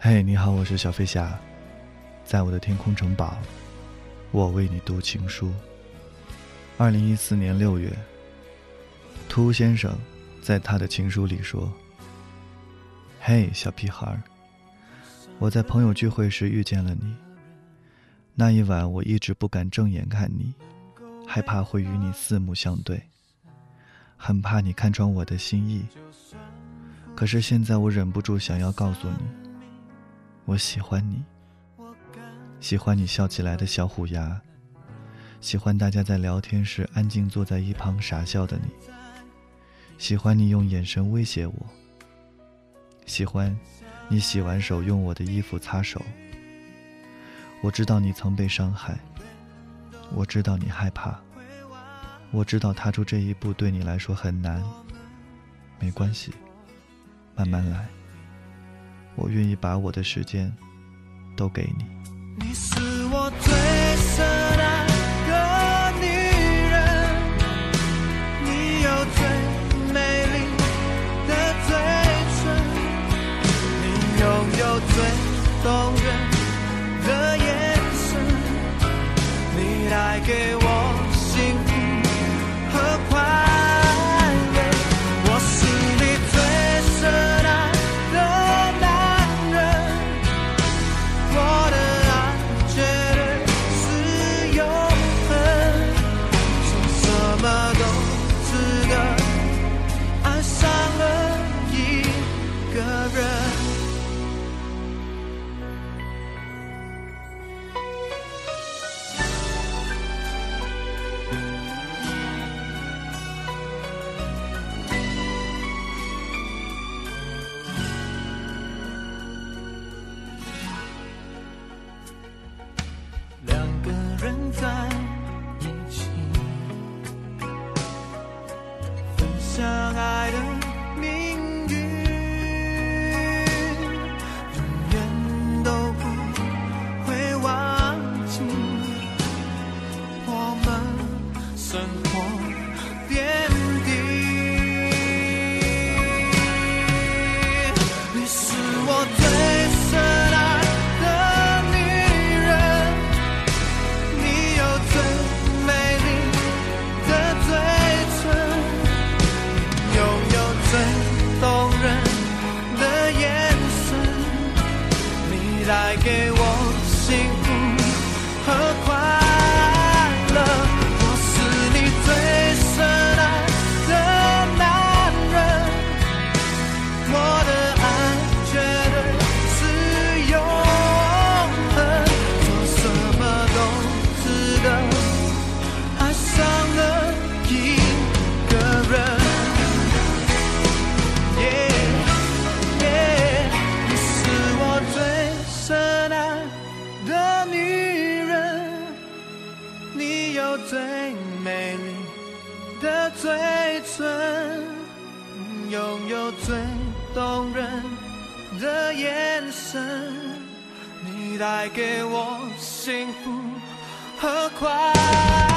嘿，你好，我是小飞侠，在我的天空城堡，我为你读情书。二零一四年六月，秃先生在他的情书里说：“嘿，小屁孩，我在朋友聚会时遇见了你。那一晚，我一直不敢正眼看你，害怕会与你四目相对，很怕你看穿我的心意。可是现在，我忍不住想要告诉你，我喜欢你，喜欢你笑起来的小虎牙。”喜欢大家在聊天时安静坐在一旁傻笑的你，喜欢你用眼神威胁我，喜欢你洗完手用我的衣服擦手。我知道你曾被伤害，我知道你害怕，我知道踏出这一步对你来说很难。没关系，慢慢来，我愿意把我的时间都给你。你是我最深爱的女人，你有最美丽的嘴唇，你拥有最动人的眼神，你带给我有最美丽的嘴唇。拥有最动人的眼神，你带给我幸福和快乐